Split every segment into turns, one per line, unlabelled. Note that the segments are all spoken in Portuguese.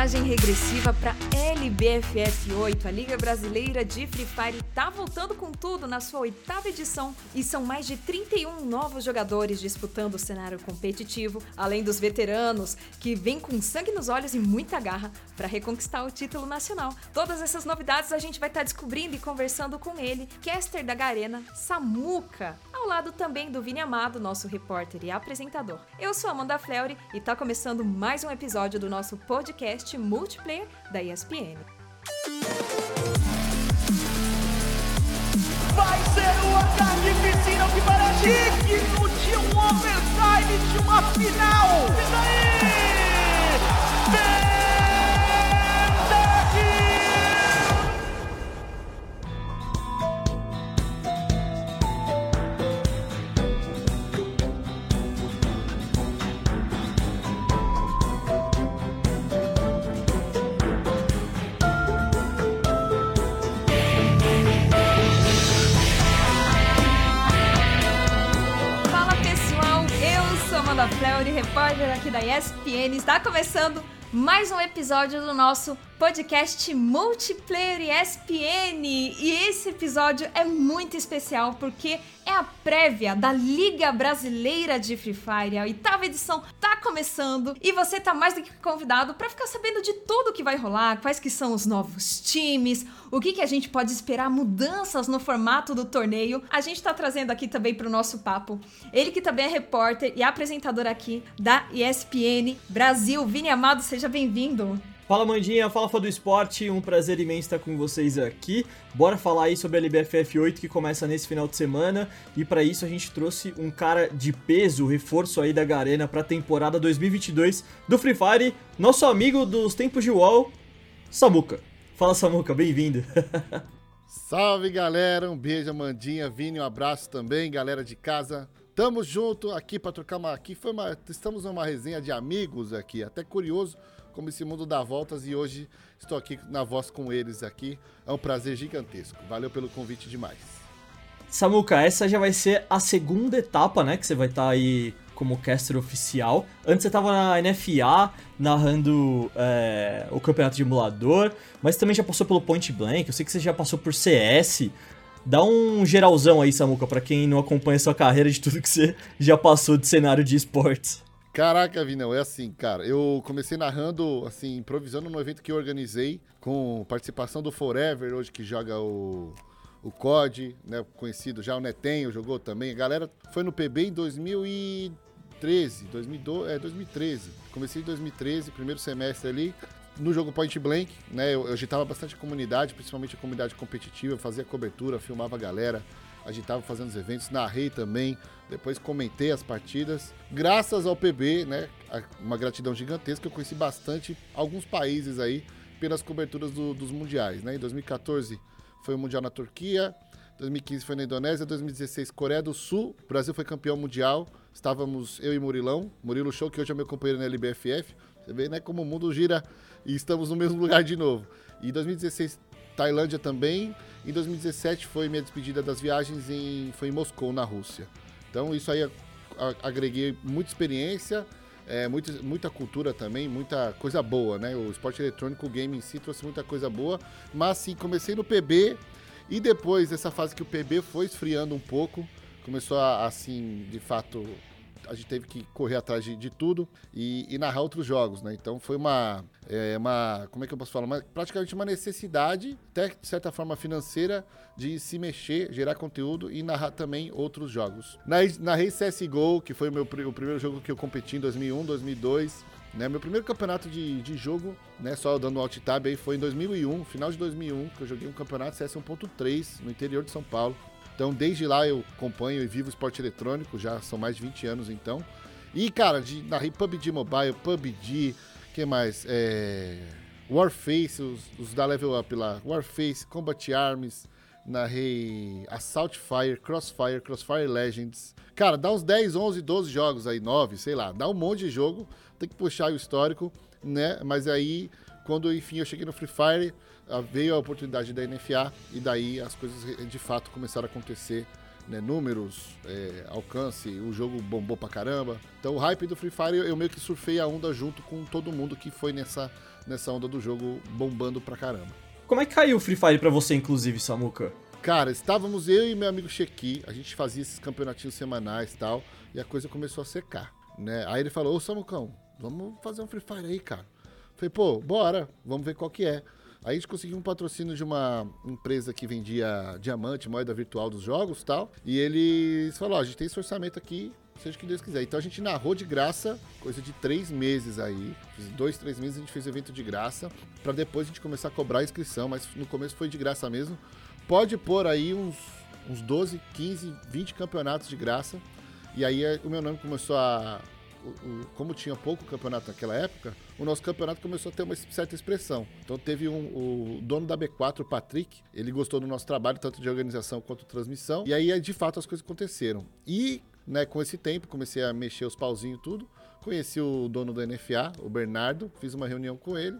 contagem regressiva para LBFF 8, a Liga Brasileira de Free Fire, tá voltando com tudo na sua oitava edição e são mais de 31 novos jogadores disputando o cenário competitivo, além dos veteranos que vêm com sangue nos olhos e muita garra para reconquistar o título nacional. Todas essas novidades a gente vai estar tá descobrindo e conversando com ele, caster da Garena, Samuca, ao lado também do Vini Amado, nosso repórter e apresentador. Eu sou Amanda Fleury e tá começando mais um episódio do nosso podcast multiplayer da ESPN.
Vai ser uma carnificina que parece digno de um overtime de uma final! E daí?
Repórter aqui da ESPN. Está começando mais um episódio do nosso podcast Multiplayer ESPN. E esse episódio é muito especial porque é a prévia da Liga Brasileira de Free Fire. A oitava edição tá começando e você tá mais do que convidado para ficar sabendo de tudo que vai rolar, quais que são os novos times, o que que a gente pode esperar mudanças no formato do torneio. A gente tá trazendo aqui também para o nosso papo ele que também é repórter e apresentador aqui da ESPN Brasil. Vini Amado, seja bem-vindo.
Fala Mandinha, fala fã do esporte, um prazer imenso estar com vocês aqui. Bora falar aí sobre a LBFF 8 que começa nesse final de semana e para isso a gente trouxe um cara de peso, reforço aí da Garena para a temporada 2022 do Free Fire, nosso amigo dos tempos de UOL, Samuca. Fala Samuca, bem-vindo.
Salve galera, um beijo Mandinha, Vini, um abraço também, galera de casa. Tamo junto aqui para trocar uma aqui foi uma estamos numa resenha de amigos aqui, até curioso como esse mundo dá voltas e hoje estou aqui na voz com eles aqui. É um prazer gigantesco. Valeu pelo convite demais.
Samuca, essa já vai ser a segunda etapa, né, que você vai estar tá aí como caster oficial. Antes você estava na NFA, narrando é, o campeonato de emulador, mas também já passou pelo Point Blank, eu sei que você já passou por CS. Dá um geralzão aí, Samuca, para quem não acompanha sua carreira de tudo que você já passou de cenário de esportes.
Caraca, Vinão, é assim, cara. Eu comecei narrando, assim, improvisando no evento que eu organizei, com participação do Forever, hoje que joga o, o COD, né? Conhecido já, o Netenho jogou também. A galera foi no PB em 2013, 2012, é, 2013. Comecei em 2013, primeiro semestre ali, no jogo Point Blank, né? Eu, eu agitava bastante a comunidade, principalmente a comunidade competitiva, fazia cobertura, filmava a galera a gente estava fazendo os eventos, narrei também, depois comentei as partidas. Graças ao PB, né, uma gratidão gigantesca, eu conheci bastante alguns países aí pelas coberturas do, dos mundiais, né? Em 2014 foi o mundial na Turquia, 2015 foi na Indonésia, 2016 Coreia do Sul, o Brasil foi campeão mundial. Estávamos eu e Murilão, Murilo Show, que hoje é meu companheiro na LBFF. Você vê, né, como o mundo gira e estamos no mesmo lugar de novo. E 2016 Tailândia também. Em 2017 foi minha despedida das viagens em foi em Moscou, na Rússia. Então isso aí agreguei muita experiência, é, muita, muita cultura também, muita coisa boa, né? O esporte eletrônico, o game em si trouxe muita coisa boa. Mas sim, comecei no PB e depois dessa fase que o PB foi esfriando um pouco, começou a, assim, de fato, a gente teve que correr atrás de, de tudo e, e, narrar outros jogos, né? Então foi uma, é, uma, como é que eu posso falar? Uma, praticamente uma necessidade, até de certa forma financeira, de se mexer, gerar conteúdo e narrar também outros jogos. Narrei CSGO, que foi o, meu, o primeiro jogo que eu competi em 2001, 2002. Né, meu primeiro campeonato de, de jogo, né, só dando alt tab aí, foi em 2001, final de 2001, que eu joguei um campeonato CS 1.3 no interior de São Paulo. Então, desde lá eu acompanho e vivo esporte eletrônico, já são mais de 20 anos então. E, cara, de, narrei PUBG Mobile, PUBG, que mais? É, Warface, os, os, da Level Up lá. Warface, Combat Arms, narrei Assault Fire, Crossfire, Crossfire Legends. Cara, dá uns 10, 11, 12 jogos aí, 9, sei lá. Dá um monte de jogo, tem que puxar o histórico, né? Mas aí, quando enfim eu cheguei no Free Fire, veio a oportunidade da NFA e daí as coisas de fato começaram a acontecer né, números, é, alcance, o jogo bombou pra caramba. Então o hype do Free Fire eu meio que surfei a onda junto com todo mundo que foi nessa, nessa onda do jogo bombando pra caramba.
Como é que caiu o Free Fire pra você, inclusive, Samuka?
Cara, estávamos eu e meu amigo Chequi, a gente fazia esses campeonatinhos semanais e tal, e a coisa começou a secar, né? Aí ele falou, ô Samucão, vamos fazer um Free Fire aí, cara. Falei, pô, bora, vamos ver qual que é. Aí a gente conseguiu um patrocínio de uma empresa que vendia diamante, moeda virtual dos jogos e tal. E eles falaram, ó, a gente tem esse orçamento aqui, seja o que Deus quiser. Então a gente narrou de graça, coisa de três meses aí. Dois, três meses a gente fez evento de graça, para depois a gente começar a cobrar a inscrição, mas no começo foi de graça mesmo. Pode pôr aí uns, uns 12, 15, 20 campeonatos de graça. E aí o meu nome começou a o, como tinha pouco campeonato naquela época, o nosso campeonato começou a ter uma certa expressão. Então teve um, o dono da B4, o Patrick, ele gostou do nosso trabalho, tanto de organização quanto transmissão, e aí de fato as coisas aconteceram. E né, com esse tempo comecei a mexer os pauzinhos e tudo, conheci o dono da NFA, o Bernardo, fiz uma reunião com ele,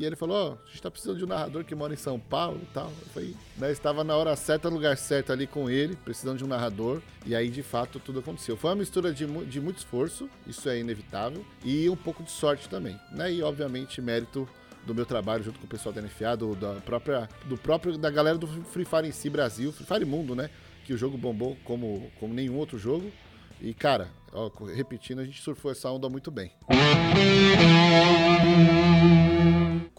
e ele falou, ó, oh, a gente tá precisando de um narrador que mora em São Paulo e tal. Eu falei, né, estava na hora certa, no lugar certo ali com ele, precisando de um narrador. E aí, de fato, tudo aconteceu. Foi uma mistura de, de muito esforço, isso é inevitável, e um pouco de sorte também, né? E, obviamente, mérito do meu trabalho junto com o pessoal da NFA, do, da própria, do próprio, da galera do Free Fire em si Brasil, Free Fire Mundo, né? Que o jogo bombou como, como nenhum outro jogo. E, cara, ó, repetindo, a gente surfou essa onda muito bem.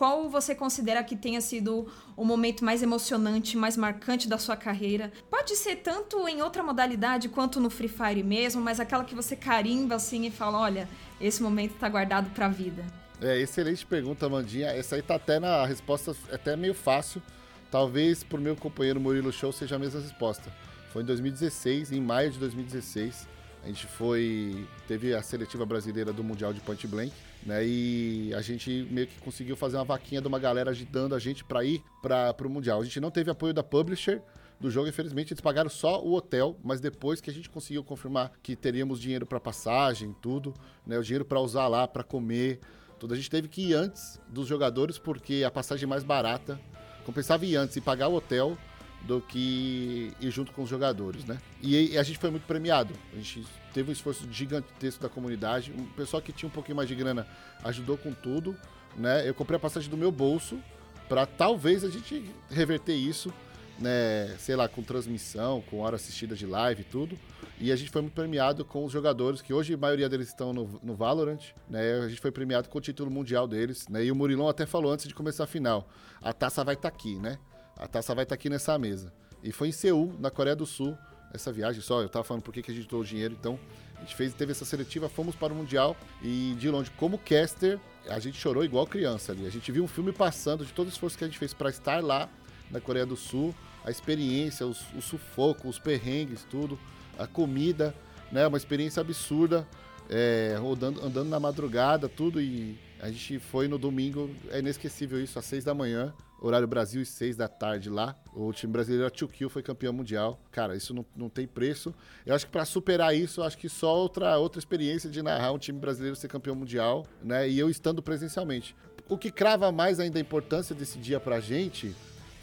Qual você considera que tenha sido o momento mais emocionante, mais marcante da sua carreira? Pode ser tanto em outra modalidade quanto no Free Fire mesmo, mas aquela que você carimba assim e fala: olha, esse momento tá guardado pra vida.
É, excelente pergunta, Mandinha. Essa aí tá até na resposta, até meio fácil. Talvez por meu companheiro Murilo Show seja a mesma resposta. Foi em 2016, em maio de 2016. A gente foi. Teve a seletiva brasileira do Mundial de Point Blank, né? E a gente meio que conseguiu fazer uma vaquinha de uma galera ajudando a gente para ir para o Mundial. A gente não teve apoio da publisher do jogo, infelizmente, eles pagaram só o hotel, mas depois que a gente conseguiu confirmar que teríamos dinheiro para passagem, tudo, né? O dinheiro para usar lá, para comer, tudo. A gente teve que ir antes dos jogadores porque a passagem mais barata compensava ir antes e pagar o hotel do que ir junto com os jogadores, né? E, a gente foi muito premiado. A gente teve um esforço gigantesco da comunidade. O pessoal que tinha um pouquinho mais de grana ajudou com tudo, né? Eu comprei a passagem do meu bolso para talvez a gente reverter isso, né? Sei lá, com transmissão, com hora assistida de live e tudo. E a gente foi muito premiado com os jogadores, que hoje a maioria deles estão no, no Valorant, né? A gente foi premiado com o título mundial deles, né? E o Murilão até falou antes de começar a final: a taça vai estar tá aqui, né? A taça vai estar tá aqui nessa mesa. E foi em Seul, na Coreia do Sul, essa viagem só. Eu tava falando por que, que a gente doou dinheiro, então a gente fez, teve essa seletiva, fomos para o Mundial e de longe, como caster, a gente chorou igual criança ali. A gente viu um filme passando de todo o esforço que a gente fez para estar lá na Coreia do Sul, a experiência, os, o sufoco, os perrengues, tudo, a comida, né? Uma experiência absurda, é, rodando, andando na madrugada, tudo e a gente foi no domingo, é inesquecível isso, às seis da manhã, horário Brasil, seis da tarde lá. O time brasileiro, a Kill, foi campeão mundial. Cara, isso não, não tem preço. Eu acho que para superar isso, acho que só outra, outra experiência de narrar um time brasileiro ser campeão mundial, né? E eu estando presencialmente. O que crava mais ainda a importância desse dia pra gente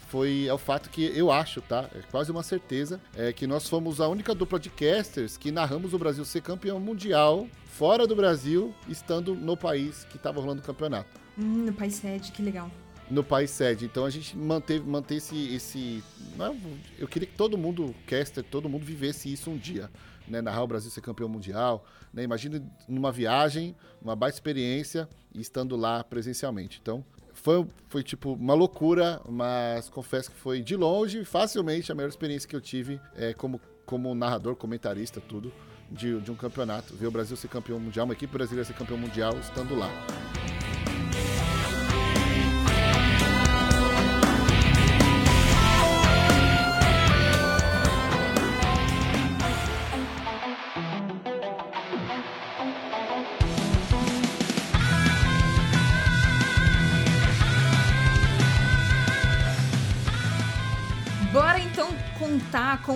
foi é o fato que eu acho, tá? É quase uma certeza, é que nós fomos a única dupla de casters que narramos o Brasil ser campeão mundial fora do Brasil, estando no país que estava rolando o campeonato.
Hum, no país sede, que legal.
No país sede. Então a gente manteve, manteve esse. esse não, eu queria que todo mundo, caster, todo mundo vivesse isso um dia. Né, narrar o Brasil ser campeão mundial. Né, imagina numa viagem, uma baita experiência e estando lá presencialmente. Então, foi, foi tipo uma loucura, mas confesso que foi de longe, facilmente, a melhor experiência que eu tive é, como, como narrador, comentarista, tudo de, de um campeonato, ver o Brasil ser campeão mundial, uma equipe brasileira ser campeão mundial estando lá.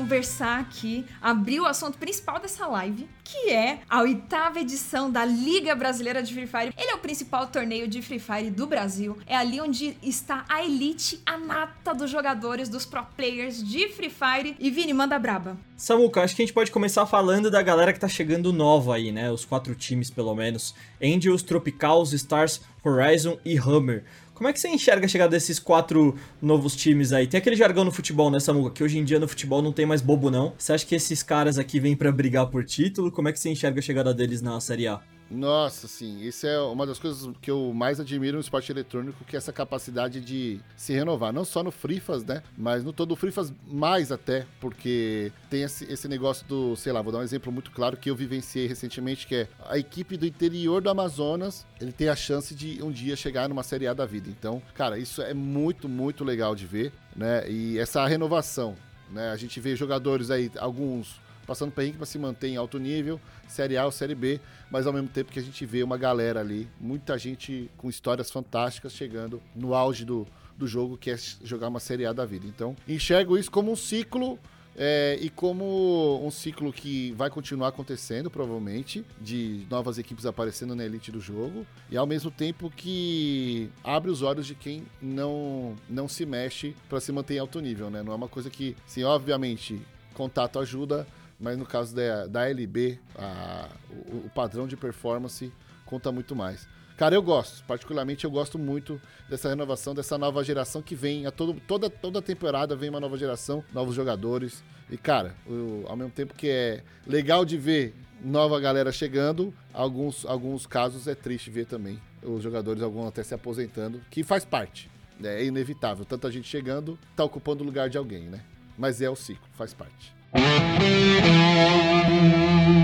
Conversar aqui, abrir o assunto principal dessa live, que é a oitava edição da Liga Brasileira de Free Fire. Ele é o principal torneio de Free Fire do Brasil. É ali onde está a elite, a nata dos jogadores, dos pro players de Free Fire. E Vini, manda braba.
Samuca, acho que a gente pode começar falando da galera que tá chegando nova aí, né? Os quatro times, pelo menos. Angels, Tropicals, Stars, Horizon e Hammer. Como é que você enxerga a chegada desses quatro novos times aí? Tem aquele jargão no futebol, né, Samuca? Que hoje em dia no futebol não tem mais bobo, não. Você acha que esses caras aqui vêm para brigar por título? Como é que você enxerga a chegada deles na Série A?
Nossa, sim, isso é uma das coisas que eu mais admiro no esporte eletrônico, que é essa capacidade de se renovar, não só no Frifas, né, mas no todo o Frifas mais até, porque tem esse, esse negócio do, sei lá, vou dar um exemplo muito claro que eu vivenciei recentemente, que é a equipe do interior do Amazonas, ele tem a chance de um dia chegar numa Série A da vida. Então, cara, isso é muito, muito legal de ver, né, e essa renovação, né, a gente vê jogadores aí, alguns passando perrengue para se manter em alto nível, Série A ou Série B, mas ao mesmo tempo que a gente vê uma galera ali, muita gente com histórias fantásticas chegando no auge do, do jogo, que é jogar uma Série A da vida. Então, enxergo isso como um ciclo é, e como um ciclo que vai continuar acontecendo, provavelmente, de novas equipes aparecendo na elite do jogo, e ao mesmo tempo que abre os olhos de quem não, não se mexe para se manter em alto nível, né? Não é uma coisa que, sim, obviamente, contato ajuda, mas no caso da, da LB, a, o, o, padrão de performance conta muito mais. Cara, eu gosto, particularmente eu gosto muito dessa renovação, dessa nova geração que vem, a todo, toda, toda temporada vem uma nova geração, novos jogadores. E, cara, eu, ao mesmo tempo que é legal de ver nova galera chegando, alguns, alguns casos é triste ver também os jogadores, alguns até se aposentando, que faz parte. Né? É inevitável. Tanta gente chegando, tá ocupando o lugar de alguém, né? Mas é o ciclo, faz parte.
Thank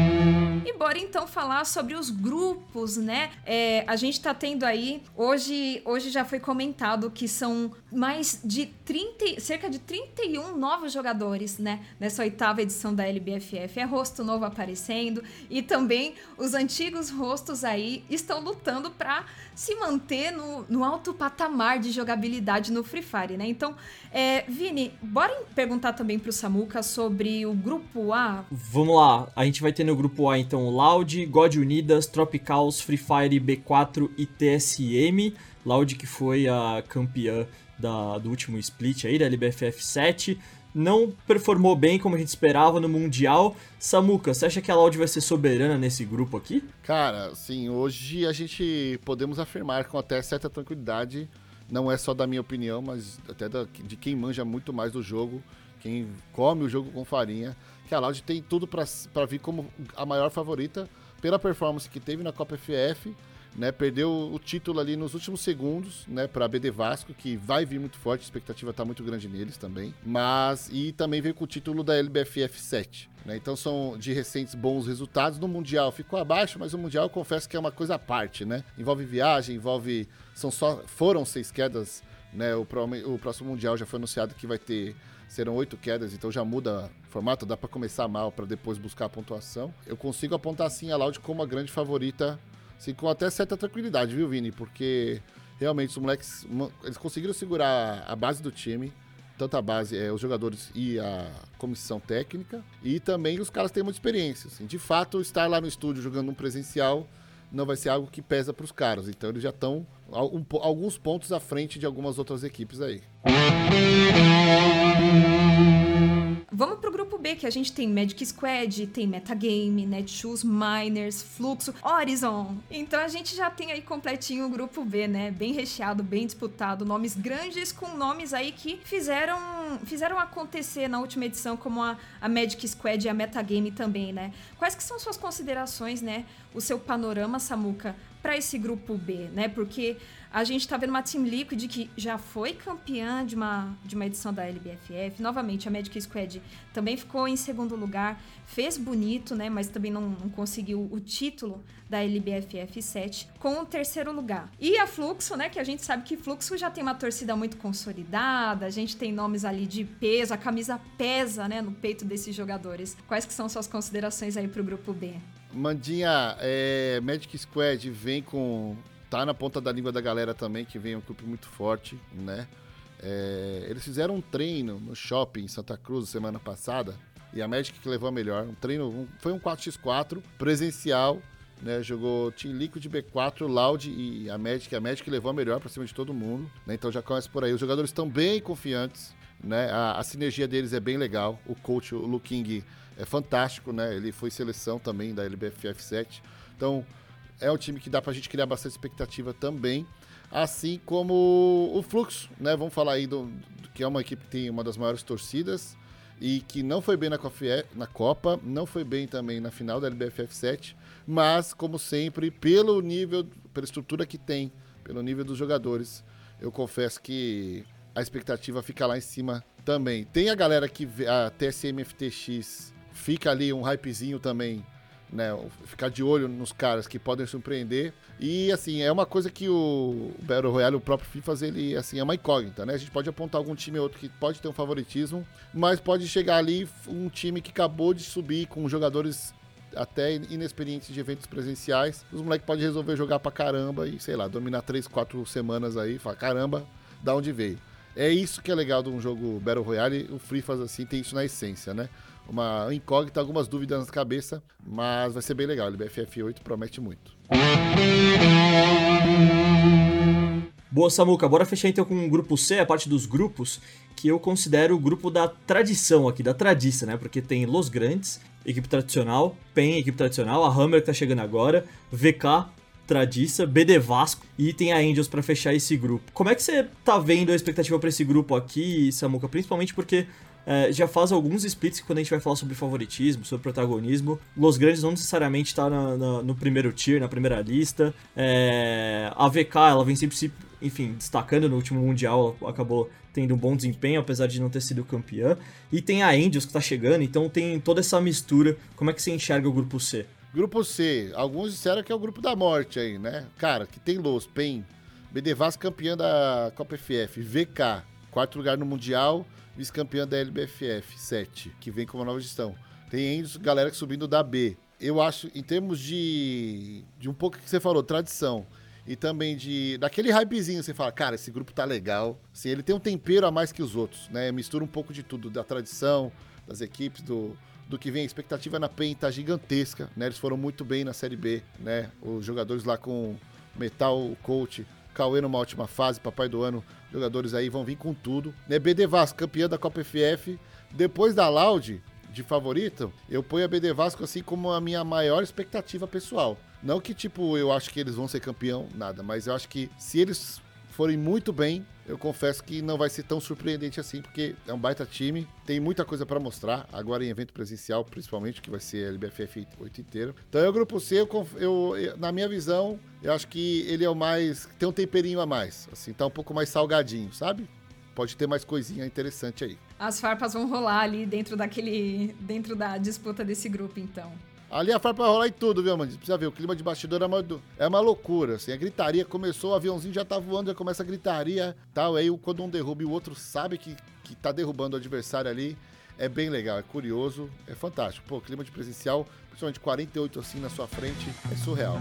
you. Bora então falar sobre os grupos, né? É, a gente tá tendo aí, hoje, hoje já foi comentado que são mais de 30, cerca de 31 novos jogadores, né? Nessa oitava edição da LBFF. É rosto novo aparecendo e também os antigos rostos aí estão lutando para se manter no, no alto patamar de jogabilidade no Free Fire, né? Então, é, Vini, bora perguntar também pro Samuka sobre o grupo A.
Vamos lá, a gente vai ter no grupo A então Loud, God Unidas, Tropicals, Free Fire, B4 e TSM. Loud que foi a campeã da, do último split aí, da LBFF 7. Não performou bem como a gente esperava no Mundial. Samuca, você acha que a Loud vai ser soberana nesse grupo aqui?
Cara, sim, hoje a gente podemos afirmar com até certa tranquilidade, não é só da minha opinião, mas até da, de quem manja muito mais do jogo, quem come o jogo com farinha, que a Loud tem tudo para vir como a maior favorita pela performance que teve na Copa FF né, perdeu o título ali nos últimos segundos, né, para BD Vasco, que vai vir muito forte, a expectativa está muito grande neles também. Mas e também veio com o título da LBFF 7, né? Então são de recentes bons resultados no mundial. Ficou abaixo, mas o mundial eu confesso que é uma coisa à parte, né? Envolve viagem, envolve são só foram seis quedas, né? O, o próximo mundial já foi anunciado que vai ter serão oito quedas, então já muda o formato, dá para começar mal para depois buscar a pontuação. Eu consigo apontar assim a Loud como a grande favorita Assim, com até certa tranquilidade, viu, Vini? Porque realmente os moleques eles conseguiram segurar a base do time, tanto a base, é, os jogadores e a comissão técnica, e também os caras têm muita experiência. Assim. De fato, estar lá no estúdio jogando um presencial não vai ser algo que pesa para os caras. Então eles já estão alguns pontos à frente de algumas outras equipes aí.
Vamos pro grupo B, que a gente tem Magic Squad, tem Metagame, Netshoes, Miners, Fluxo, Horizon. Então a gente já tem aí completinho o grupo B, né? Bem recheado, bem disputado, nomes grandes com nomes aí que fizeram, fizeram acontecer na última edição, como a, a Magic Squad e a Metagame também, né? Quais que são suas considerações, né? O seu panorama, Samuca, para esse grupo B, né? Porque a gente está vendo uma Team Liquid que já foi campeã de uma, de uma edição da LBFF. Novamente, a Magic Squad também ficou em segundo lugar. Fez bonito, né? Mas também não, não conseguiu o título da LBFF 7 com o terceiro lugar. E a Fluxo, né? Que a gente sabe que Fluxo já tem uma torcida muito consolidada. A gente tem nomes ali de peso. A camisa pesa, né? No peito desses jogadores. Quais que são suas considerações aí para o grupo B?
Mandinha, é, Magic Squad vem com tá na ponta da língua da galera também, que vem um grupo muito forte, né? É, eles fizeram um treino no shopping em Santa Cruz semana passada e a Magic que levou a melhor. Um treino, um, foi um 4x4 presencial, né? Jogou Team Liquid B4, Loud e a Magic. A Magic levou a melhor pra cima de todo mundo, né? Então já começa por aí. Os jogadores estão bem confiantes, né? A, a, sinergia deles é bem legal. O coach, o Lu King, é fantástico, né? Ele foi seleção também da LBFF 7. Então, é um time que dá pra gente criar bastante expectativa também. Assim como o Fluxo, né? Vamos falar aí do, do que é uma equipe que tem uma das maiores torcidas e que não foi bem na, na Copa, não foi bem também na final da LBFF 7, mas, como sempre, pelo nível, pela estrutura que tem, pelo nível dos jogadores, eu confesso que a expectativa fica lá em cima também. Tem a galera que a TSMFTX fica ali um hypezinho também né, ficar de olho nos caras que podem surpreender. E assim, é uma coisa que o Battle Royale, o próprio FIFA, ele assim, é uma incógnita, né? A gente pode apontar algum time ou outro que pode ter um favoritismo, mas pode chegar ali um time que acabou de subir com jogadores até inexperientes de eventos presenciais. Os moleques podem resolver jogar pra caramba e, sei lá, dominar 3, 4 semanas aí, falar, caramba, da onde veio. É isso que é legal de um jogo Battle Royale, o Free faz assim, tem isso na essência, né? Uma incógnita, algumas dúvidas na cabeça, mas vai ser bem legal. O BFF 8 promete muito.
Boa, Samuca. Bora fechar então com o grupo C, a parte dos grupos, que eu considero o grupo da tradição aqui, da tradiça, né? Porque tem Los Grandes, equipe tradicional, PEN, equipe tradicional, a Hammer que tá chegando agora, VK, Tradiça, BD Vasco e tem a Angels para fechar esse grupo. Como é que você tá vendo a expectativa para esse grupo aqui, Samuca? Principalmente porque é, já faz alguns splits que quando a gente vai falar sobre favoritismo, sobre protagonismo, Los Grandes não necessariamente está no primeiro tier, na primeira lista. É, a VK, ela vem sempre se, enfim, destacando no último Mundial, ela acabou tendo um bom desempenho, apesar de não ter sido campeã. E tem a Angels que está chegando, então tem toda essa mistura. Como é que você enxerga o grupo C?
Grupo C, alguns disseram que é o grupo da morte aí, né? Cara, que tem Los, PEN, BDVAS campeã da Copa FF, VK, quarto lugar no Mundial, vice-campeã da LBFF 7, que vem com uma nova gestão. Tem galera subindo da B. Eu acho, em termos de, de um pouco que você falou, tradição, e também de daquele hypezinho, você fala, cara, esse grupo tá legal. Assim, ele tem um tempero a mais que os outros, né? Mistura um pouco de tudo, da tradição, das equipes, do, do que vem. A expectativa na PEN tá gigantesca, né? Eles foram muito bem na Série B, né? Os jogadores lá com Metal, coach, Cauê numa ótima fase, papai do ano jogadores aí vão vir com tudo. Né? BD Vasco, campeã da Copa FF. Depois da Loud, de favorito, eu ponho a BD Vasco assim como a minha maior expectativa pessoal. Não que, tipo, eu acho que eles vão ser campeão, nada, mas eu acho que se eles forem muito bem, eu confesso que não vai ser tão surpreendente assim, porque é um baita time, tem muita coisa para mostrar, agora em evento presencial, principalmente, que vai ser a LBFF 8 inteiro. Então é o grupo C, eu, eu, na minha visão, eu acho que ele é o mais. tem um temperinho a mais, assim, tá um pouco mais salgadinho, sabe? Pode ter mais coisinha interessante aí.
As farpas vão rolar ali dentro daquele. dentro da disputa desse grupo, então.
Ali a farpa vai rolar em tudo, viu, mano? Precisa ver, o clima de bastidor é uma, é uma loucura, assim. A gritaria começou, o aviãozinho já tá voando, já começa a gritaria tal. Aí quando um derruba e o outro sabe que, que tá derrubando o adversário ali, é bem legal, é curioso, é fantástico. Pô, clima de presencial, principalmente 48 assim na sua frente, é surreal.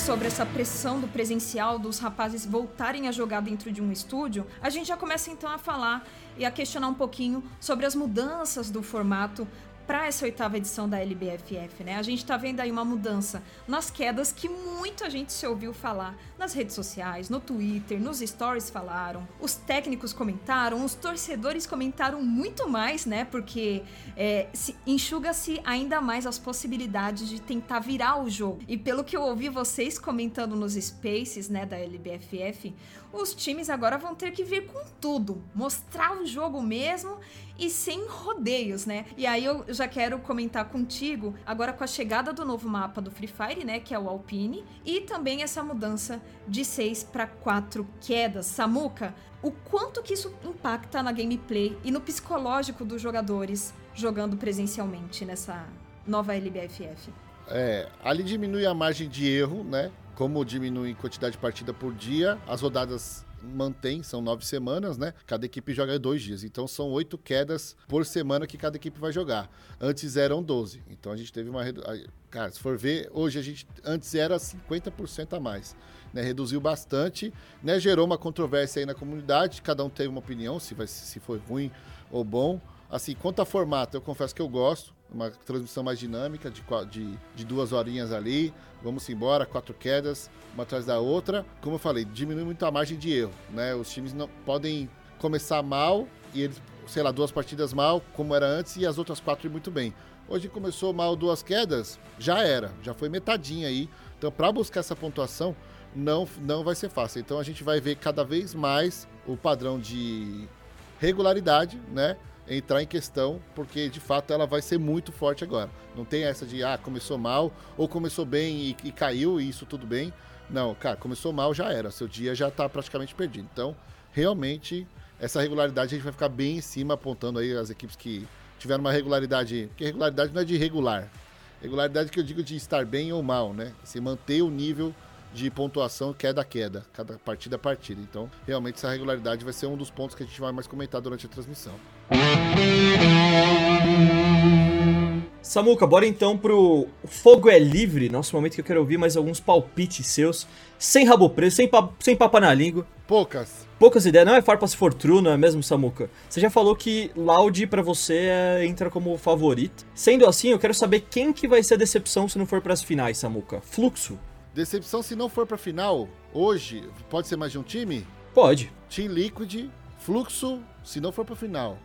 Sobre essa pressão do presencial, dos rapazes voltarem a jogar dentro de um estúdio, a gente já começa então a falar e a questionar um pouquinho sobre as mudanças do formato para essa oitava edição da LBFF, né? A gente tá vendo aí uma mudança nas quedas que muita gente se ouviu falar nas redes sociais, no Twitter, nos stories falaram, os técnicos comentaram, os torcedores comentaram muito mais, né? Porque é, enxuga-se ainda mais as possibilidades de tentar virar o jogo. E pelo que eu ouvi vocês comentando nos spaces, né, da LBFF, os times agora vão ter que vir com tudo, mostrar o jogo mesmo e sem rodeios, né? E aí eu já quero comentar contigo agora com a chegada do novo mapa do Free Fire, né, que é o Alpine, e também essa mudança de 6 para 4 quedas. Samuka, o quanto que isso impacta na gameplay e no psicológico dos jogadores jogando presencialmente nessa nova LBFF?
É, ali diminui a margem de erro, né? Como diminui quantidade de partida por dia, as rodadas mantém, são nove semanas, né? Cada equipe joga dois dias. Então são oito quedas por semana que cada equipe vai jogar. Antes eram 12. Então a gente teve uma. Cara, se for ver, hoje a gente. Antes era 50% a mais. Né, reduziu bastante, né, gerou uma controvérsia aí na comunidade, cada um teve uma opinião, se, vai, se foi ruim ou bom. Assim, quanto a formato, eu confesso que eu gosto, uma transmissão mais dinâmica, de, de, de, duas horinhas ali, vamos embora, quatro quedas, uma atrás da outra. Como eu falei, diminui muito a margem de erro, né? Os times não podem começar mal e eles, sei lá, duas partidas mal, como era antes, e as outras quatro ir muito bem. Hoje começou mal duas quedas, já era, já foi metadinha aí. Então, para buscar essa pontuação, não, não vai ser fácil. Então, a gente vai ver cada vez mais o padrão de regularidade, né? Entrar em questão, porque de fato ela vai ser muito forte agora. Não tem essa de, ah, começou mal, ou começou bem e, e caiu e isso tudo bem. Não, cara, começou mal, já era. Seu dia já está praticamente perdido. Então, realmente, essa regularidade a gente vai ficar bem em cima, apontando aí as equipes que tiveram uma regularidade. Porque regularidade não é de regular. Regularidade que eu digo de estar bem ou mal, né? Se manter o nível de pontuação queda a queda, cada partida a partida. Então, realmente, essa regularidade vai ser um dos pontos que a gente vai mais comentar durante a transmissão.
Samuca, bora então pro Fogo é Livre, nosso momento que eu quero ouvir mais alguns palpites seus, sem rabo preso, sem, pa sem papa na língua.
Poucas.
Poucas ideias, não é farpas for true, não é mesmo, Samuca? Você já falou que Loud para você é, entra como favorito. Sendo assim, eu quero saber quem que vai ser a decepção se não for para as finais, Samuca. Fluxo.
Decepção se não for para final, hoje, pode ser mais de um time?
Pode.
Team Liquid, Fluxo, se não for para final.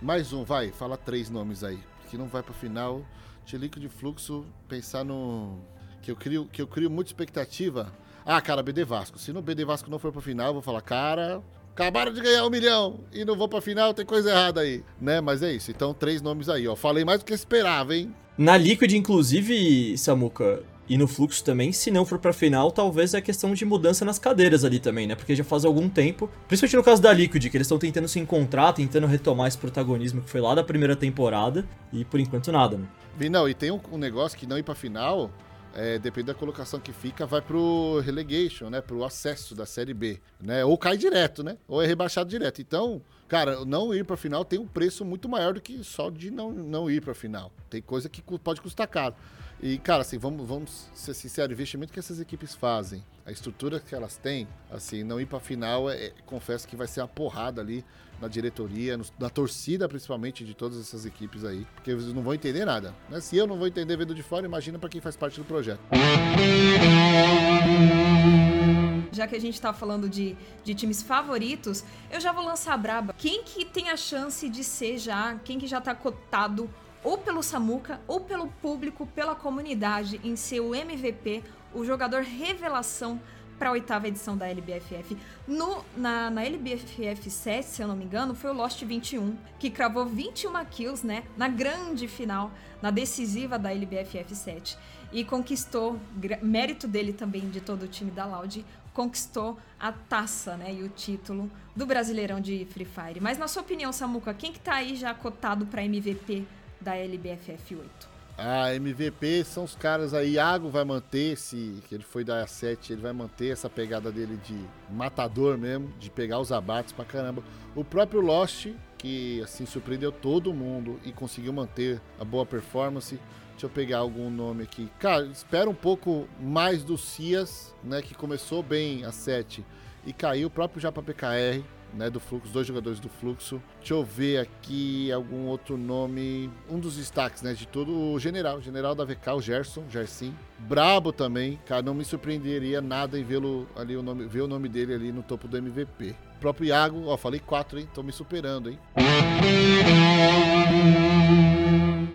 Mais um, vai, fala três nomes aí. Que não vai pra final. Tilico de fluxo, pensar no. Que eu crio, que eu crio muita expectativa. Ah, cara, BD Vasco. Se no BD Vasco não for pra final, eu vou falar, cara, acabaram de ganhar um milhão e não vou pra final, tem coisa errada aí, né? Mas é isso. Então, três nomes aí, ó. Falei mais do que esperava, hein?
Na Liquid, inclusive, Samuca, e no fluxo também, se não for pra final, talvez é questão de mudança nas cadeiras ali também, né? Porque já faz algum tempo, principalmente no caso da Liquid, que eles estão tentando se encontrar, tentando retomar esse protagonismo que foi lá da primeira temporada, e por enquanto nada, né?
Não, e tem um, um negócio que não ir pra final, é, depende da colocação que fica, vai pro relegation, né? Pro acesso da Série B, né? Ou cai direto, né? Ou é rebaixado direto. Então, cara, não ir pra final tem um preço muito maior do que só de não, não ir pra final. Tem coisa que pode custar caro. E, cara, assim, vamos, vamos ser sinceros, o investimento que essas equipes fazem, a estrutura que elas têm, assim, não ir pra final, é, confesso que vai ser uma porrada ali na diretoria, no, na torcida principalmente de todas essas equipes aí, porque eles não vão entender nada. Né? Se eu não vou entender vendo de fora, imagina para quem faz parte do projeto.
Já que a gente tá falando de, de times favoritos, eu já vou lançar a braba. Quem que tem a chance de ser já, quem que já tá cotado ou pelo Samuca, ou pelo público, pela comunidade, em ser o MVP, o jogador revelação para a oitava edição da LBFF. No, na, na LBFF 7, se eu não me engano, foi o Lost 21, que cravou 21 kills, né, na grande final, na decisiva da LBFF 7. E conquistou, mérito dele também, de todo o time da Loud, conquistou a taça, né, e o título do Brasileirão de Free Fire. Mas na sua opinião, Samuca, quem que tá aí já cotado para MVP da LBFF 8.
A MVP são os caras aí. Iago vai manter esse. Que ele foi da A7, ele vai manter essa pegada dele de matador mesmo, de pegar os abates pra caramba. O próprio Lost, que assim surpreendeu todo mundo e conseguiu manter a boa performance. Deixa eu pegar algum nome aqui. Cara, espera um pouco mais do Cias, né? Que começou bem a 7 e caiu. O próprio Japa PKR né, do Fluxo, dois jogadores do Fluxo. Deixa eu ver aqui algum outro nome. Um dos destaques, né, de todo o general, o general da VK, o Gerson, Gersim. Brabo também, cara, não me surpreenderia nada em vê-lo ali, o nome, ver o nome dele ali no topo do MVP. O próprio Iago, ó, falei quatro, hein, tô me superando, hein.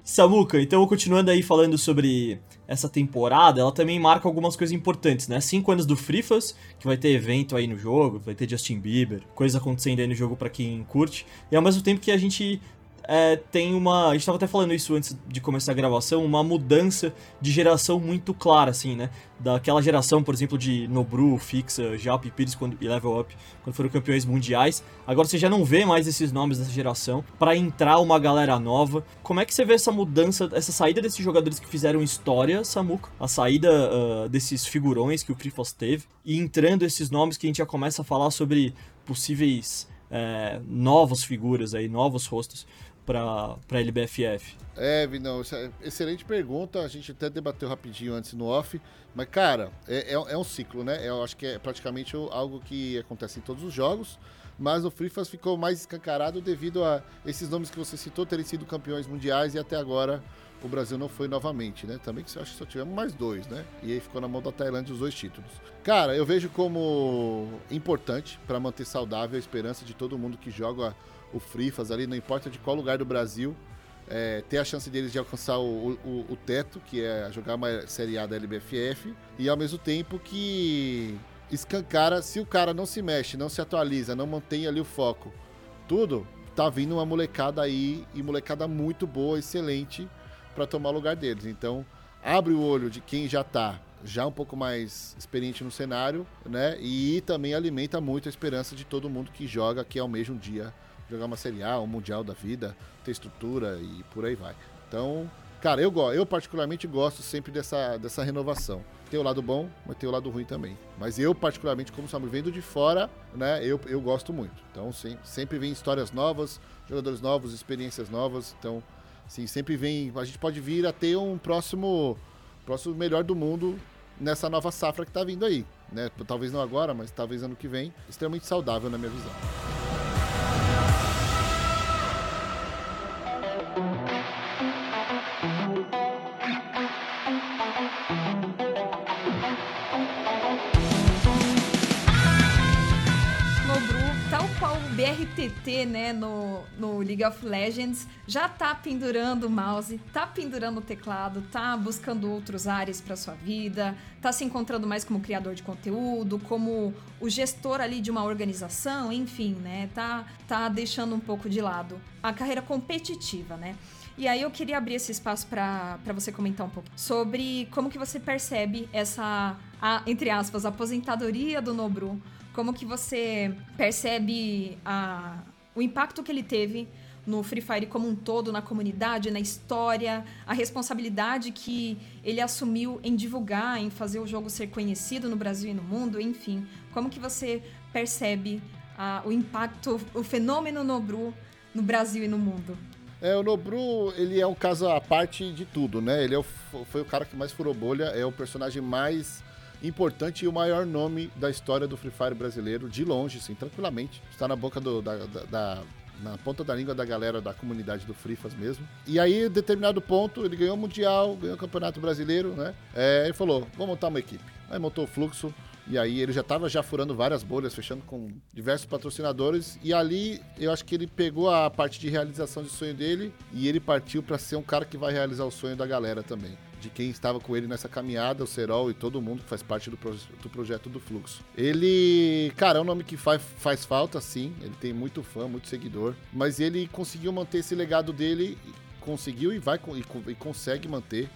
Samuca, então continuando aí falando sobre essa temporada, ela também marca algumas coisas importantes, né? Cinco anos do Frifas, que vai ter evento aí no jogo, vai ter Justin Bieber, coisas acontecendo aí no jogo para quem curte, e ao mesmo tempo que a gente é, tem uma. A gente tava até falando isso antes de começar a gravação, uma mudança de geração muito clara, assim, né? Daquela geração, por exemplo, de Nobru, Fixa, Jap Pires quando, e Level Up, quando foram campeões mundiais. Agora você já não vê mais esses nomes dessa geração. para entrar uma galera nova. Como é que você vê essa mudança, essa saída desses jogadores que fizeram história, Samuco? A saída uh, desses figurões que o Free teve e entrando esses nomes que a gente já começa a falar sobre possíveis é, novas figuras aí, novos rostos para a LBFF?
É, Vinão, é excelente pergunta. A gente até debateu rapidinho antes no off. Mas, cara, é, é, é um ciclo, né? Eu acho que é praticamente algo que acontece em todos os jogos. Mas o Free ficou mais escancarado devido a esses nomes que você citou terem sido campeões mundiais e até agora o Brasil não foi novamente, né? Também que acho que só tivemos mais dois, né? E aí ficou na mão da Tailândia os dois títulos. Cara, eu vejo como importante para manter saudável a esperança de todo mundo que joga o Frifas ali, não importa de qual lugar do Brasil, é, ter a chance deles de alcançar o, o, o, teto, que é jogar uma Série A da LBFF, e ao mesmo tempo que escancara, se o cara não se mexe, não se atualiza, não mantém ali o foco, tudo, tá vindo uma molecada aí, e molecada muito boa, excelente, para tomar o lugar deles. Então, abre o olho de quem já está já um pouco mais experiente no cenário, né? E também alimenta muito a esperança de todo mundo que joga, que almeja um dia jogar uma Série A, um Mundial da vida, ter estrutura e por aí vai. Então, cara, eu, eu particularmente gosto sempre dessa, dessa renovação. Tem o lado bom, mas tem o lado ruim também. Mas eu, particularmente, como Samuel, vendo de fora, né, eu, eu gosto muito. Então, sim, sempre vem histórias novas, jogadores novos, experiências novas. Então, Sim, sempre vem. A gente pode vir a ter um próximo, próximo melhor do mundo nessa nova safra que está vindo aí. Né? Talvez não agora, mas talvez ano que vem. Extremamente saudável na minha visão.
BRTT, né, no, no League of Legends, já tá pendurando o mouse, tá pendurando o teclado, tá buscando outros ares para sua vida, tá se encontrando mais como criador de conteúdo, como o gestor ali de uma organização, enfim, né, tá, tá deixando um pouco de lado a carreira competitiva, né? E aí eu queria abrir esse espaço para você comentar um pouco sobre como que você percebe essa, a, entre aspas, aposentadoria do Nobru como que você percebe a, o impacto que ele teve no Free Fire como um todo, na comunidade, na história, a responsabilidade que ele assumiu em divulgar, em fazer o jogo ser conhecido no Brasil e no mundo, enfim. Como que você percebe o impacto, o fenômeno Nobru no Brasil e no mundo?
É, o Nobru, ele é um caso à parte de tudo, né? Ele é o, foi o cara que mais furou bolha, é o personagem mais importante e o maior nome da história do Free Fire brasileiro, de longe, sim, tranquilamente. Está na boca do, da, da, da na ponta da língua da galera da comunidade do Frifas mesmo. E aí, em determinado ponto, ele ganhou o Mundial, ganhou o Campeonato Brasileiro, né? É, ele falou, vamos montar uma equipe. Aí montou o Fluxo, e aí ele já estava já furando várias bolhas, fechando com diversos patrocinadores. E ali eu acho que ele pegou a parte de realização de sonho dele e ele partiu para ser um cara que vai realizar o sonho da galera também de quem estava com ele nessa caminhada, o Serol e todo mundo que faz parte do, do projeto do Fluxo. Ele, cara, é um nome que faz, faz falta, sim. Ele tem muito fã, muito seguidor. Mas ele conseguiu manter esse legado dele, conseguiu e vai e, e consegue manter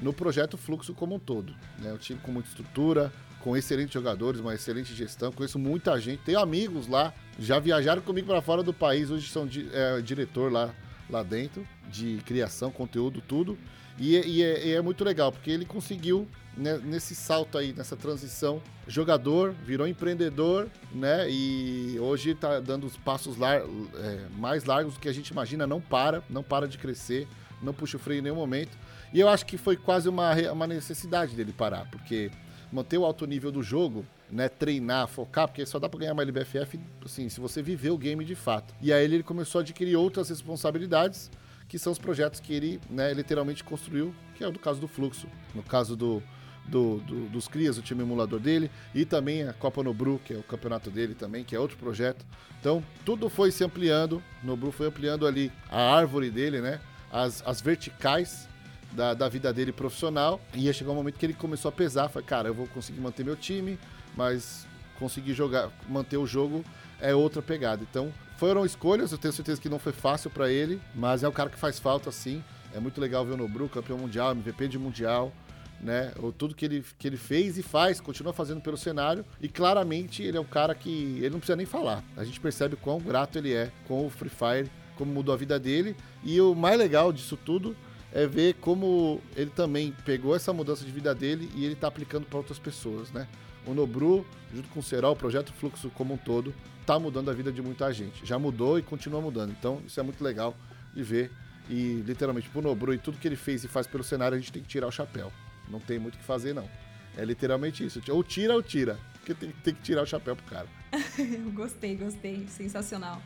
no projeto Fluxo como um todo. Né? Um time com muita estrutura, com excelentes jogadores, uma excelente gestão. Conheço muita gente, tenho amigos lá, já viajaram comigo para fora do país, hoje são é, diretor lá, lá dentro, de criação, conteúdo, tudo. E, e, é, e é, muito legal, porque ele conseguiu, né, nesse salto aí, nessa transição, jogador, virou empreendedor, né? E hoje está dando os passos lar é, mais largos do que a gente imagina, não para, não para de crescer, não puxa o freio em nenhum momento. E eu acho que foi quase uma, uma necessidade dele parar, porque manter o alto nível do jogo, né, treinar, focar, porque só dá para ganhar uma LBFF, assim, se você viver o game de fato. E aí ele começou a adquirir outras responsabilidades, que são os projetos que ele né, literalmente construiu, que é o do caso do Fluxo, no caso do, do, do, dos Crias, o time emulador dele, e também a Copa Nobru, que é o campeonato dele também, que é outro projeto. Então, tudo foi se ampliando, Nobru foi ampliando ali a árvore dele, né? As, as verticais da, da vida dele profissional, e ia chegar um momento que ele começou a pesar, foi, cara, eu vou conseguir manter meu time, mas conseguir jogar, manter o jogo é outra pegada. Então, foram escolhas, eu tenho certeza que não foi fácil para ele, mas é um cara que faz falta sim. É muito legal ver o Nobru, campeão mundial, MVP de mundial, né? O, tudo que ele, que ele fez e faz, continua fazendo pelo cenário. E claramente ele é um cara que ele não precisa nem falar. A gente percebe quão grato ele é com o Free Fire, como mudou a vida dele. E o mais legal disso tudo é ver como ele também pegou essa mudança de vida dele e ele está aplicando para outras pessoas, né? O Nobru, junto com o Serol, o projeto Fluxo como um todo, está mudando a vida de muita gente. Já mudou e continua mudando. Então, isso é muito legal de ver. E, literalmente, pro Nobru e tudo que ele fez e faz pelo cenário, a gente tem que tirar o chapéu. Não tem muito o que fazer, não. É literalmente isso. Ou tira ou tira. Porque tem, tem que tirar o chapéu pro cara.
gostei, gostei. Sensacional.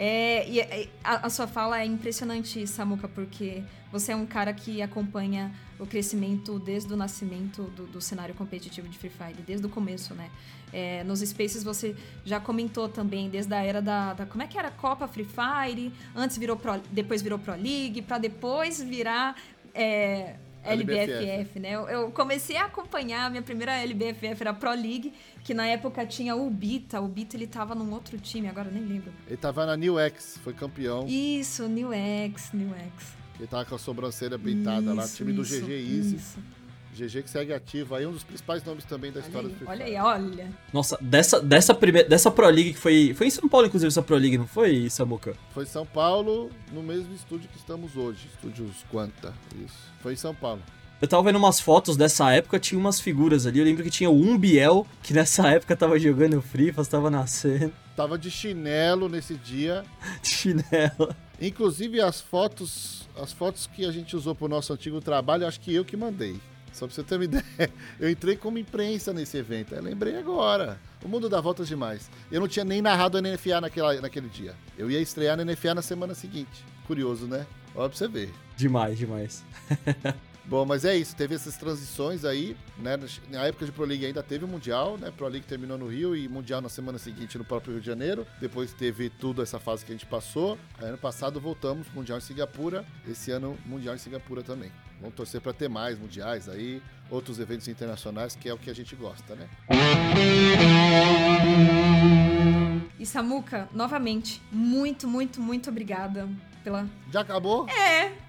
É, e a, a, sua fala é impressionante, Samuka, porque você é um cara que acompanha o crescimento desde o nascimento do, do cenário competitivo de Free Fire, desde o começo, né? É, nos Spaces você já comentou também desde a era da, da, como é que era Copa Free Fire, antes virou Pro, depois virou Pro League, para depois virar é, LBFF, né? Eu, eu, comecei a acompanhar, minha primeira LBFF era Pro League, que na época tinha o Bita. O Bita ele tava num outro time, agora eu nem lembro.
Ele tava na New X, foi campeão.
Isso, New X, New X.
Ele tava com a sobrancelha pintada lá, time do GG Easy. Isso. GG que segue ativo aí, um dos principais nomes também da
olha
história
aí,
do Free
Olha aí, olha.
Nossa, dessa, dessa, primeira, dessa Pro League que foi. Foi em São Paulo, inclusive, essa Pro League, não foi, Samuca?
Foi em São Paulo, no mesmo estúdio que estamos hoje. Estúdios Quanta. Isso. Foi em São Paulo.
Eu tava vendo umas fotos dessa época, tinha umas figuras ali. Eu lembro que tinha o Umbiel, que nessa época tava jogando Free, Fire, tava nascendo.
Tava de chinelo nesse dia.
De chinelo.
Inclusive as fotos, as fotos que a gente usou pro nosso antigo trabalho, acho que eu que mandei. Só pra você ter uma ideia. Eu entrei como imprensa nesse evento. Eu lembrei agora. O mundo dá voltas demais. Eu não tinha nem narrado a NFA naquela, naquele dia. Eu ia estrear na NFA na semana seguinte. Curioso, né? Olha pra você ver.
Demais, demais.
Bom, mas é isso, teve essas transições aí, né? Na época de Pro League ainda teve o Mundial, né? Pro League terminou no Rio e Mundial na semana seguinte no próprio Rio de Janeiro. Depois teve tudo essa fase que a gente passou. Aí, ano passado voltamos Mundial em Singapura. Esse ano Mundial em Singapura também. Vamos torcer para ter mais mundiais aí, outros eventos internacionais, que é o que a gente gosta, né?
E Samuca, novamente, muito, muito, muito obrigada pela.
Já acabou?
É!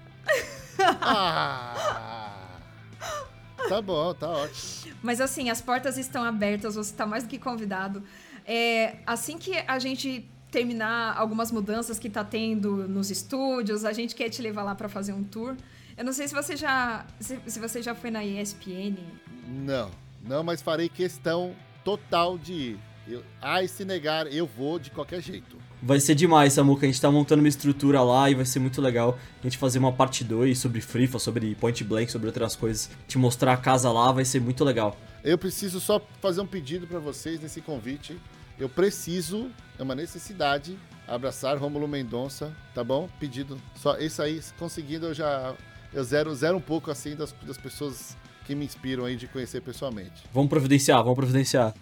Ah! Tá bom, tá ótimo.
Mas assim, as portas estão abertas, você está mais do que convidado. É, assim que a gente terminar algumas mudanças que tá tendo nos estúdios, a gente quer te levar lá para fazer um tour. Eu não sei se você já se, se, você já foi na ESPN.
Não, não, mas farei questão total de ir. Eu, ai, se negar, eu vou de qualquer jeito.
Vai ser demais, Samuca. A gente tá montando uma estrutura lá e vai ser muito legal a gente fazer uma parte 2 sobre FIFA, sobre Point Blank, sobre outras coisas. Te mostrar a casa lá vai ser muito legal.
Eu preciso só fazer um pedido para vocês nesse convite. Eu preciso, é uma necessidade, abraçar Rômulo Mendonça, tá bom? Pedido. Só isso aí, conseguindo, eu já. Eu zero, zero um pouco assim das, das pessoas que me inspiram aí de conhecer pessoalmente.
Vamos providenciar, vamos providenciar.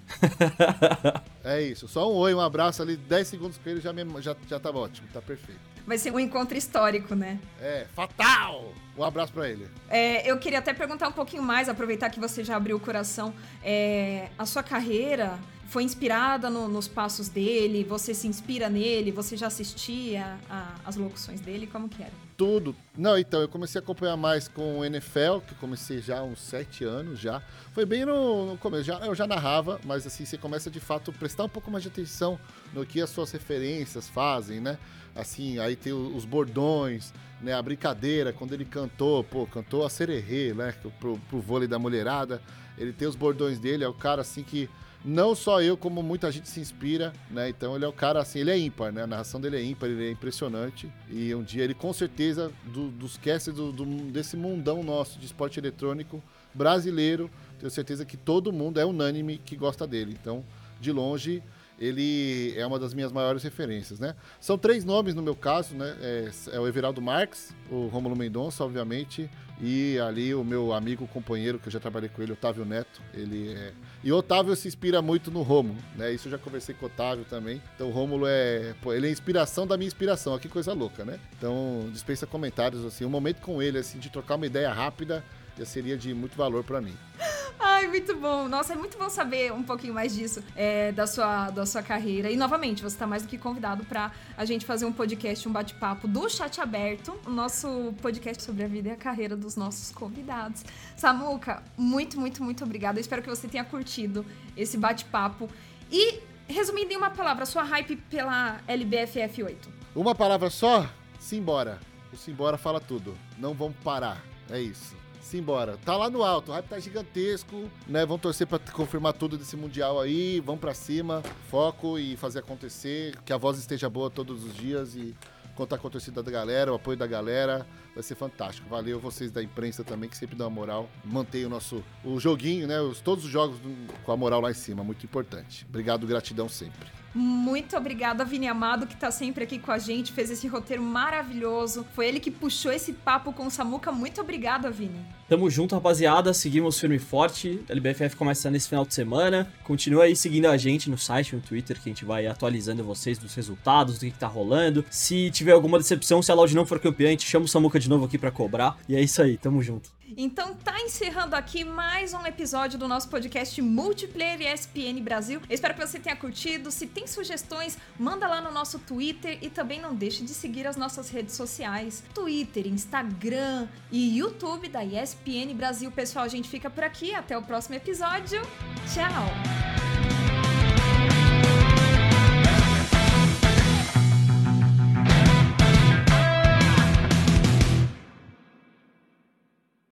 é isso. Só um oi, um abraço ali, 10 segundos com ele já, me, já, já tá ótimo, tá perfeito.
Vai ser um encontro histórico, né?
É, fatal! Um abraço para ele.
É, eu queria até perguntar um pouquinho mais, aproveitar que você já abriu o coração. É, a sua carreira foi inspirada no, nos passos dele? Você se inspira nele? Você já assistia a, as locuções dele? Como que era?
Tudo. Não, então, eu comecei a acompanhar mais com o NFL, que comecei já há uns sete anos já. Foi bem no, no começo, já, eu já narrava, mas assim, você começa de fato a prestar um pouco mais de atenção no que as suas referências fazem, né? Assim, aí tem os bordões, né? A brincadeira, quando ele cantou, pô, cantou a Sererê, né? Pro, pro vôlei da mulherada. Ele tem os bordões dele, é o cara assim que não só eu, como muita gente se inspira, né? Então ele é o cara assim, ele é ímpar, né? A narração dele é ímpar, ele é impressionante. E um dia ele, com certeza, do, dos casters do, do, desse mundão nosso de esporte eletrônico brasileiro, tenho certeza que todo mundo é unânime que gosta dele. Então, de longe, ele é uma das minhas maiores referências, né? São três nomes no meu caso, né? É, é o Everaldo Marques, o Romulo Mendonça, obviamente, e ali o meu amigo, companheiro, que eu já trabalhei com ele, Otávio Neto, ele é... E o Otávio se inspira muito no Romulo, né? Isso eu já conversei com o Otávio também. Então o Romulo é... Pô, ele é a inspiração da minha inspiração, Olha que coisa louca, né? Então dispensa comentários, assim, um momento com ele, assim, de trocar uma ideia rápida, já seria de muito valor para mim.
Ai, muito bom. Nossa, é muito bom saber um pouquinho mais disso, é, da, sua, da sua carreira. E, novamente, você está mais do que convidado para a gente fazer um podcast, um bate-papo do Chat Aberto, o nosso podcast sobre a vida e a carreira dos nossos convidados. Samuca, muito, muito, muito obrigada. Eu espero que você tenha curtido esse bate-papo. E, resumindo em uma palavra, sua hype pela LBFF 8.
Uma palavra só? Simbora. O Simbora fala tudo. Não vamos parar. É isso. Simbora. Tá lá no alto, o hype tá gigantesco, né? Vamos torcer pra confirmar tudo desse Mundial aí, vamos pra cima, foco e fazer acontecer, que a voz esteja boa todos os dias e contar com a torcida da galera, o apoio da galera, vai ser fantástico. Valeu vocês da imprensa também, que sempre dão a moral. Mantém o nosso o joguinho, né? Os, todos os jogos com a moral lá em cima, muito importante. Obrigado, gratidão sempre.
Muito obrigada, Vini Amado, que tá sempre aqui com a gente, fez esse roteiro maravilhoso. Foi ele que puxou esse papo com o Samuca. Muito obrigada, Vini.
Tamo junto, rapaziada. Seguimos firme e forte. LBFF começa nesse final de semana. Continua aí seguindo a gente no site, no Twitter, que a gente vai atualizando vocês dos resultados, do que, que tá rolando. Se tiver alguma decepção, se a Loud não for campeã, a gente chama o Samuca de novo aqui para cobrar. E é isso aí, tamo junto.
Então tá encerrando aqui mais um episódio do nosso podcast Multiplayer ESPN Brasil. Espero que você tenha curtido. Se tem sugestões, manda lá no nosso Twitter e também não deixe de seguir as nossas redes sociais: Twitter, Instagram e YouTube da ESPN Brasil. Pessoal, a gente fica por aqui. Até o próximo episódio. Tchau!